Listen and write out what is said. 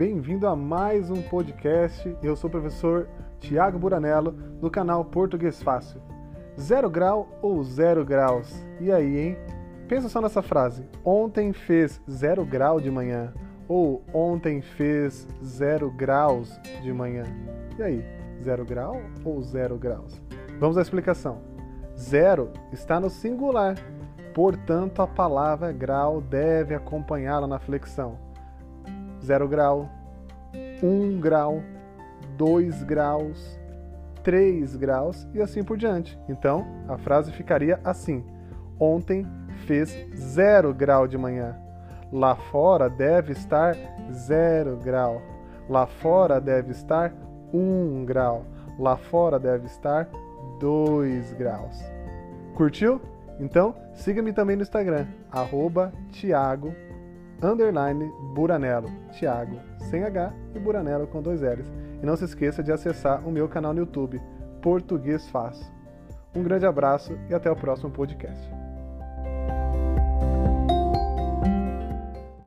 bem-vindo a mais um podcast. Eu sou o professor Tiago Buranello, do canal Português Fácil. Zero grau ou zero graus? E aí, hein? Pensa só nessa frase. Ontem fez zero grau de manhã. Ou ontem fez zero graus de manhã. E aí, zero grau ou zero graus? Vamos à explicação. Zero está no singular, portanto a palavra grau deve acompanhá-la na flexão. 0 grau, 1 grau, 2 graus, 3 graus e assim por diante. Então, a frase ficaria assim: Ontem fez 0 grau de manhã. Lá fora deve estar 0 grau. Lá fora deve estar 1 grau. Lá fora deve estar 2 graus. Curtiu? Então, siga-me também no Instagram, arroba Thiago underline Buranello, Thiago, sem H e Buranello com dois L's. E não se esqueça de acessar o meu canal no YouTube, Português Fácil. Um grande abraço e até o próximo podcast.